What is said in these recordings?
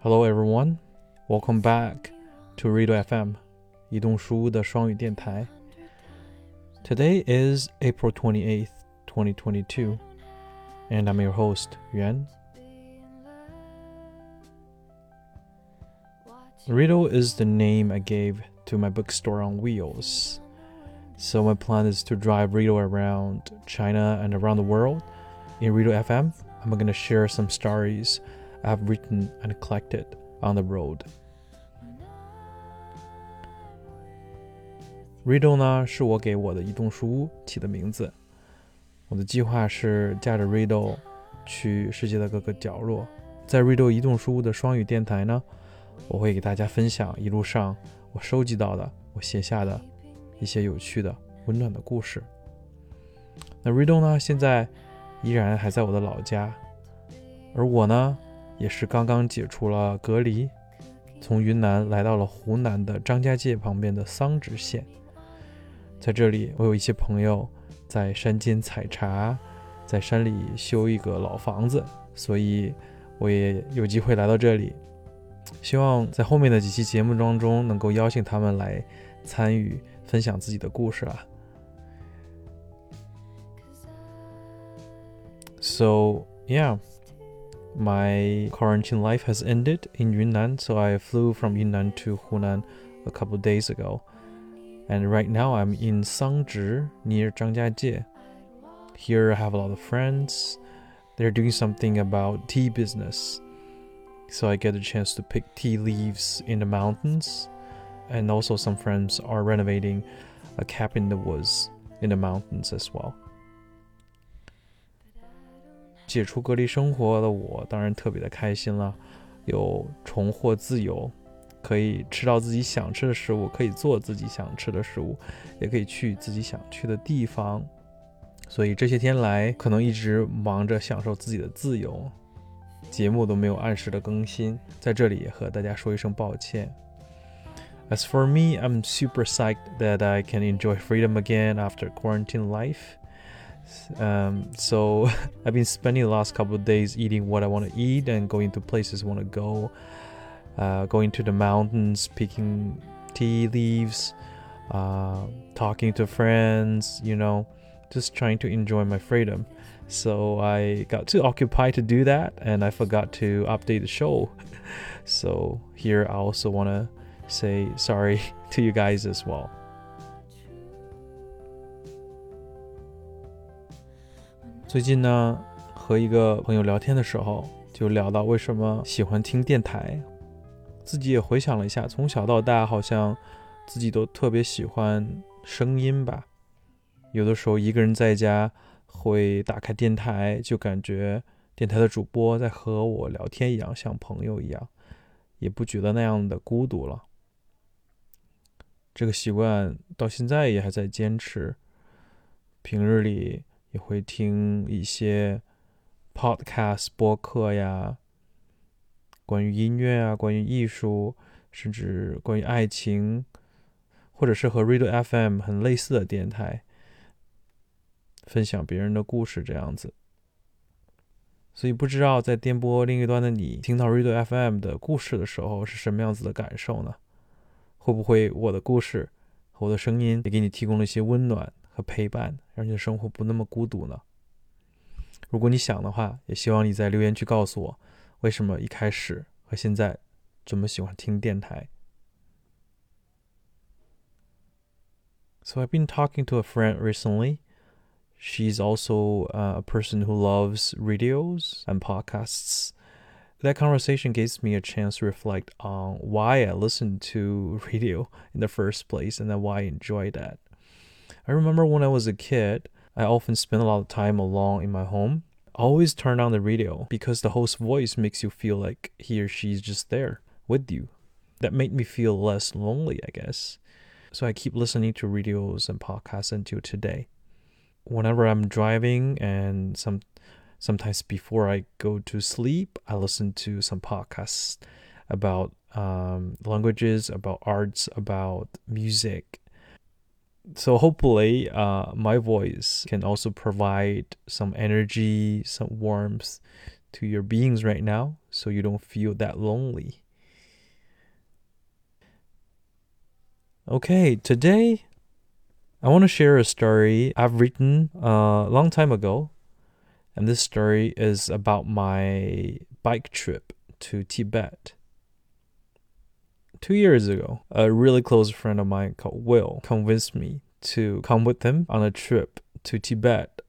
Hello everyone, welcome back to Redo FM 移动书屋的双语电台。Today is April 28th, 2022, and I'm your host, Yuan. Riddle is the name I gave to my bookstore on wheels. So my plan is to drive Riddle around China and around the world. In Riddle FM, I'm going to share some stories I've written and collected on the road. Riddle 呢是我给我的移动书屋起的名字。我的计划是驾着 Riddle 去世界的各个角落。在 Riddle 移动书屋的双语电台呢，我会给大家分享一路上我收集到的、我写下的 一些有趣的、温暖的故事。那 Riddle 呢，现在依然还在我的老家，而我呢，也是刚刚解除了隔离，从云南来到了湖南的张家界旁边的桑植县。在这里，我有一些朋友在山间采茶，在山里修一个老房子，所以我也有机会来到这里。希望在后面的几期节目当中，能够邀请他们来参与分享自己的故事啊。So yeah, my quarantine life has ended in Yunnan, so I flew from Yunnan to Hunan a couple days ago. And right now I'm in Sangzhi near Zhangjiajie. Here I have a lot of friends. They're doing something about tea business. So I get a chance to pick tea leaves in the mountains. And also some friends are renovating a cabin in the woods in the mountains as well. 解除隔离生活的我当然特别的开心了，有重获自由，可以吃到自己想吃的食物，可以做自己想吃的食物，也可以去自己想去的地方。所以这些天来，可能一直忙着享受自己的自由，节目都没有按时的更新，在这里也和大家说一声抱歉。As for me, I'm super psyched that I can enjoy freedom again after quarantine life. Um, so I've been spending the last couple of days eating what I want to eat and going to places I want to go. Uh, going to the mountains, picking tea leaves, uh, talking to friends, you know, just trying to enjoy my freedom. So I got too occupied to do that and I forgot to update the show. so here I also want to say sorry to you guys as well. 最近呢，和一个朋友聊天的时候，就聊到为什么喜欢听电台。自己也回想了一下，从小到大，好像自己都特别喜欢声音吧。有的时候一个人在家，会打开电台，就感觉电台的主播在和我聊天一样，像朋友一样，也不觉得那样的孤独了。这个习惯到现在也还在坚持。平日里。也会听一些 podcast 播客呀，关于音乐啊，关于艺术，甚至关于爱情，或者是和 Radio FM 很类似的电台，分享别人的故事这样子。所以不知道在电波另一端的你，听到 Radio FM 的故事的时候是什么样子的感受呢？会不会我的故事和我的声音也给你提供了一些温暖？和陪伴，让你的生活不那么孤独呢？如果你想的话，也希望你在留言区告诉我，为什么一开始和现在这么喜欢听电台。So I've been talking to a friend recently. She's also uh, a person who loves radios and podcasts. That conversation gives me a chance to reflect on why I listen to radio in the first place and then why I enjoy that. I remember when I was a kid, I often spent a lot of time alone in my home. I always turn on the radio because the host's voice makes you feel like he or she's just there with you. That made me feel less lonely, I guess. So I keep listening to radios and podcasts until today. Whenever I'm driving and some sometimes before I go to sleep, I listen to some podcasts about um, languages, about arts, about music, So hopefully, uh, my voice can also provide some energy, some warmth to your beings right now, so you don't feel that lonely. Okay, today I want to share a story I've written a long time ago, and this story is about my bike trip to Tibet. Two years ago, a really close friend of mine called Will convinced me to come with him on a trip to Tibet.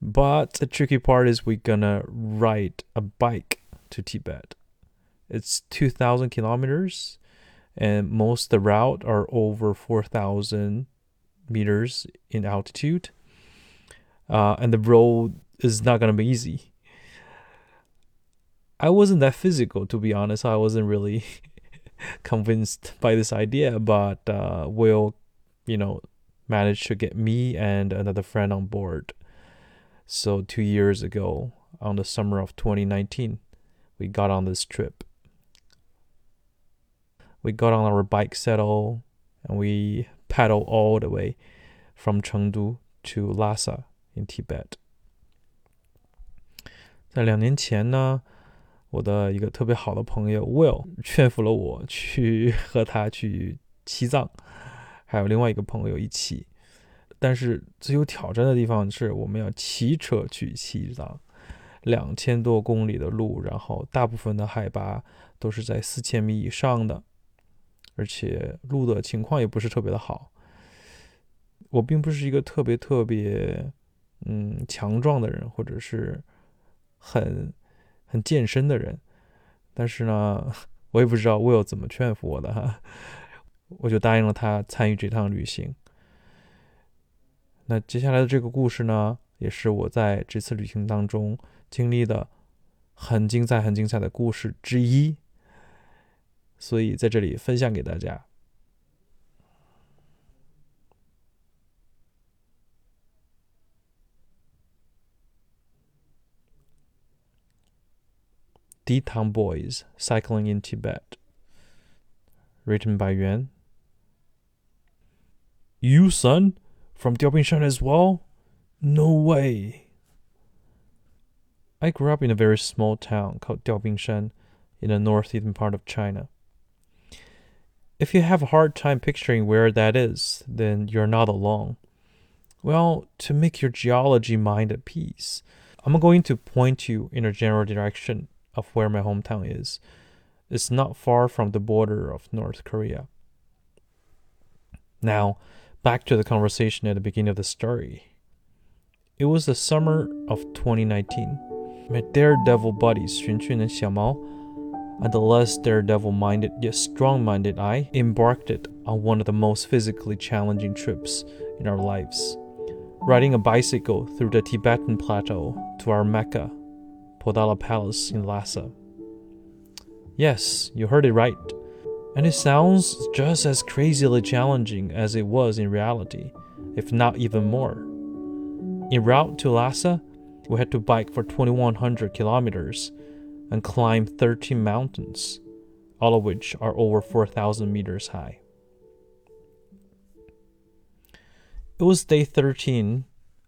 But the tricky part is we're gonna ride a bike to Tibet. It's 2,000 kilometers, and most of the route are over 4,000 meters in altitude. Uh, and the road is not gonna be easy. I wasn't that physical, to be honest. I wasn't really convinced by this idea, but uh, Will, you know, managed to get me and another friend on board. So, two years ago, on the summer of 2019, we got on this trip. We got on our bike saddle and we paddled all the way from Chengdu to Lhasa Tibet. 在两年前呢，我的一个特别好的朋友 Will 劝服了我去 和他去西藏，还有另外一个朋友一起。但是最有挑战的地方是我们要骑车去西藏，两千多公里的路，然后大部分的海拔都是在四千米以上的，而且路的情况也不是特别的好。我并不是一个特别特别嗯强壮的人，或者是很。很健身的人，但是呢，我也不知道 Will 怎么劝服我的哈，我就答应了他参与这趟旅行。那接下来的这个故事呢，也是我在这次旅行当中经历的很精彩、很精彩的故事之一，所以在这里分享给大家。D-Town Boys Cycling in Tibet. Written by Yuan. You, son? From Diaobingshan as well? No way. I grew up in a very small town called Diaobingshan in the northeastern part of China. If you have a hard time picturing where that is, then you're not alone. Well, to make your geology mind at peace, I'm going to point you in a general direction of where my hometown is. It's not far from the border of North Korea. Now, back to the conversation at the beginning of the story. It was the summer of 2019. My daredevil buddies Xunxun and Xiaomao and the less daredevil minded yet strong minded I embarked on one of the most physically challenging trips in our lives. Riding a bicycle through the Tibetan plateau to our Mecca Potala Palace in Lhasa. Yes, you heard it right. And it sounds just as crazily challenging as it was in reality, if not even more. En route to Lhasa, we had to bike for 2100 kilometers and climb 13 mountains, all of which are over 4,000 meters high. It was day 13,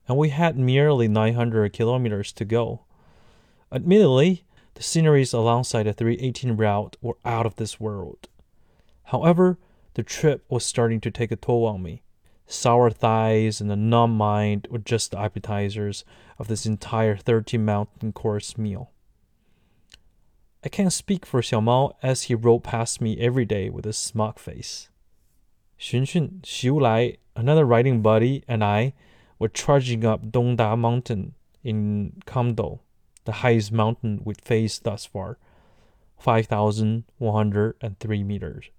and we had merely 900 kilometers to go. Admittedly, the sceneries alongside the 318 route were out of this world. However, the trip was starting to take a toll on me. Sour thighs and a numb mind were just the appetizers of this entire 13 mountain course meal. I can't speak for Xiaomao as he rode past me every day with a smug face. Xunxun, Xiu Lai, another riding buddy, and I were trudging up Dongda Mountain in Kamdo the highest mountain we'd faced thus far 5,103 meters.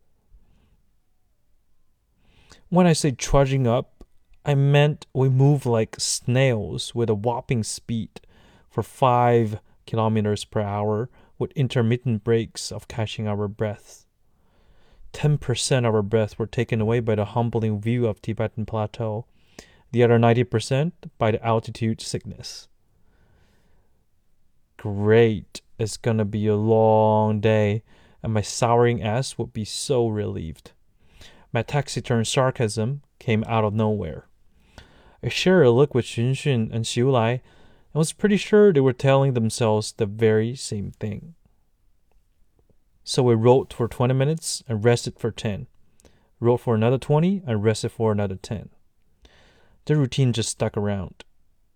When I say trudging up, I meant we moved like snails with a whopping speed for 5 kilometers per hour with intermittent breaks of catching our breaths. 10% of our breath were taken away by the humbling view of Tibetan plateau, the other 90% by the altitude sickness great. It's gonna be a long day, and my souring ass would be so relieved. My taciturn sarcasm came out of nowhere. I shared a look with Xun Xun and Xiu Lai and was pretty sure they were telling themselves the very same thing. So we wrote for 20 minutes and rested for 10. Wrote for another 20 and rested for another 10. The routine just stuck around.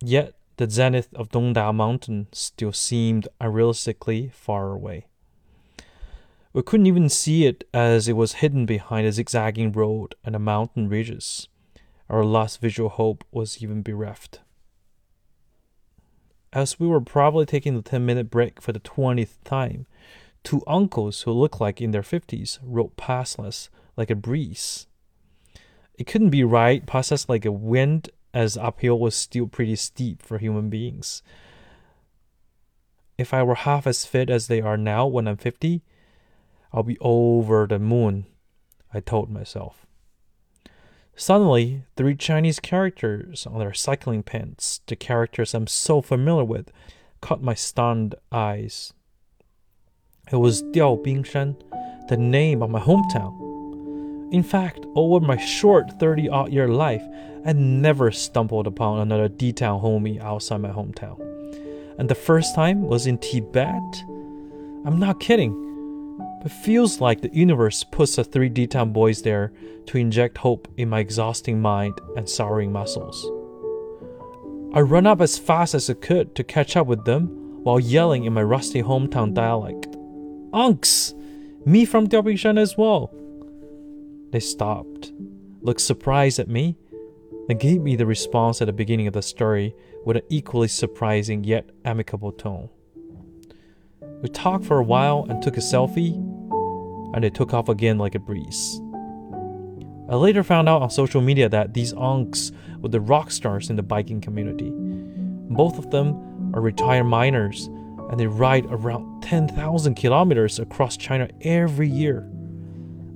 Yet the zenith of Dongda Mountain still seemed unrealistically far away. We couldn't even see it as it was hidden behind a zigzagging road and the mountain ridges. Our last visual hope was even bereft. As we were probably taking the 10 minute break for the 20th time, two uncles who looked like in their 50s rode past us like a breeze. It couldn't be right past us like a wind, as uphill was still pretty steep for human beings. If I were half as fit as they are now when I'm 50, I'll be over the moon, I told myself. Suddenly, three Chinese characters on their cycling pants, the characters I'm so familiar with, caught my stunned eyes. It was Diao Bingshan, the name of my hometown. In fact, over my short 30 odd year life, I never stumbled upon another D Town homie outside my hometown. And the first time was in Tibet? I'm not kidding. It feels like the universe puts the three D Town boys there to inject hope in my exhausting mind and souring muscles. I run up as fast as I could to catch up with them while yelling in my rusty hometown dialect. Unks! Me from Diaobingshan as well! They stopped, looked surprised at me, and gave me the response at the beginning of the story with an equally surprising yet amicable tone. We talked for a while and took a selfie, and they took off again like a breeze. I later found out on social media that these unks were the rock stars in the biking community. Both of them are retired miners, and they ride around 10,000 kilometers across China every year.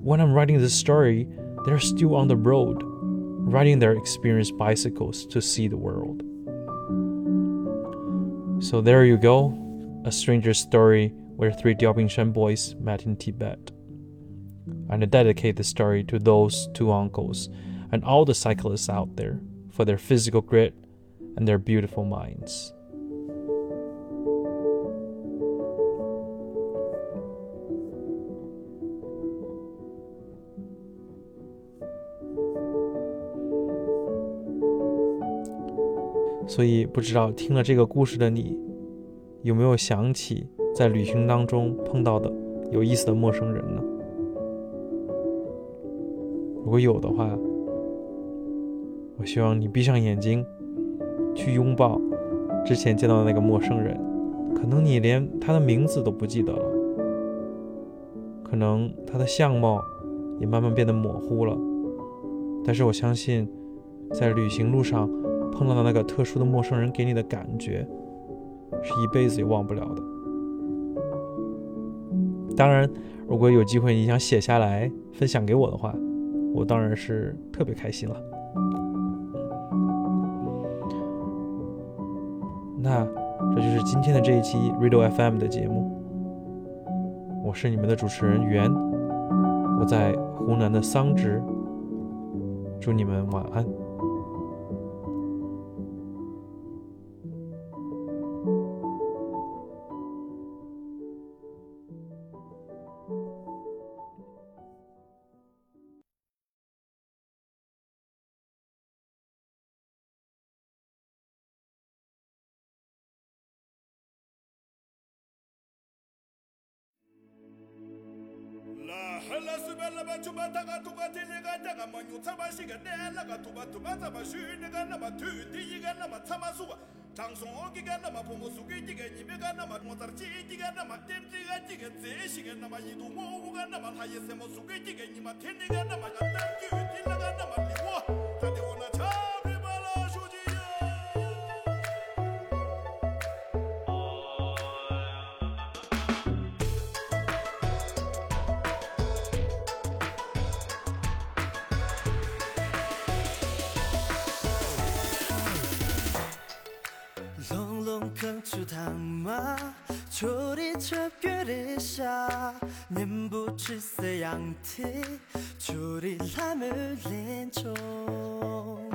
When I'm writing this story, they're still on the road, riding their experienced bicycles to see the world. So there you go, a stranger's story where three Diaobingshan boys met in Tibet. And I dedicate this story to those two uncles and all the cyclists out there for their physical grit and their beautiful minds. 所以，不知道听了这个故事的你，有没有想起在旅行当中碰到的有意思的陌生人呢？如果有的话，我希望你闭上眼睛，去拥抱之前见到的那个陌生人。可能你连他的名字都不记得了，可能他的相貌也慢慢变得模糊了。但是我相信，在旅行路上。碰到的那个特殊的陌生人给你的感觉，是一辈子也忘不了的。当然，如果有机会你想写下来分享给我的话，我当然是特别开心了。那这就是今天的这一期 Radio FM 的节目，我是你们的主持人袁，我在湖南的桑植，祝你们晚安。ki ga nama pongo suki ji ga nyibe ga nama motar chi ji ga nama tem ji ga ji ga ze shi ga nama yidu mo u ga nama ha ye se mo suki ji ga nyima ten ga nama ga ta ki u ti la ga nama li mo ta de 님부칠세 양티 줄이 삼을 린총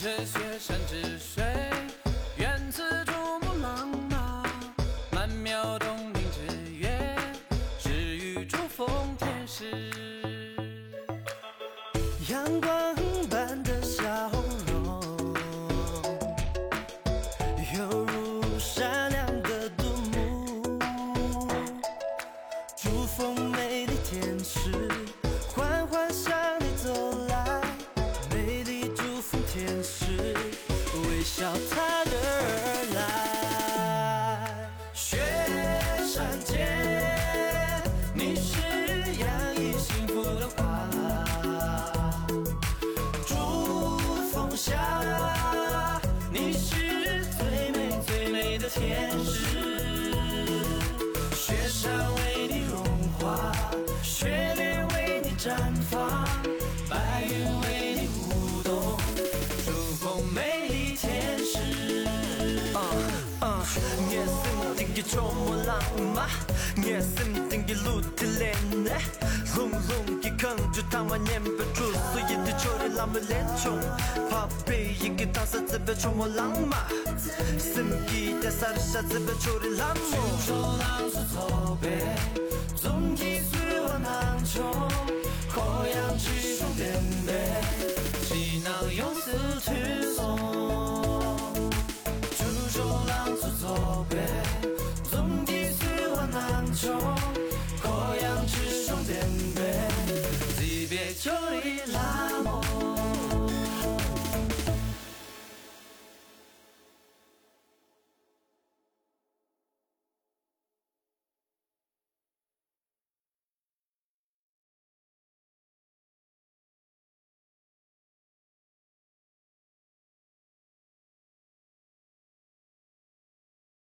这雪山之水，源自珠穆朗玛，曼妙动听之月，是宇宙风天使。阳光般的笑容，犹如闪亮的独木。珠峰美丽天使， 좀몰라마예슨땡기루틀렌네롱롱기강주당만냄베주스이디초리라멜렌좀파페이기타사집에좀몰라마심기 대사르샤 집에초리라모춤춰남수토베종기수원한좀고향지성된데지나용스틀송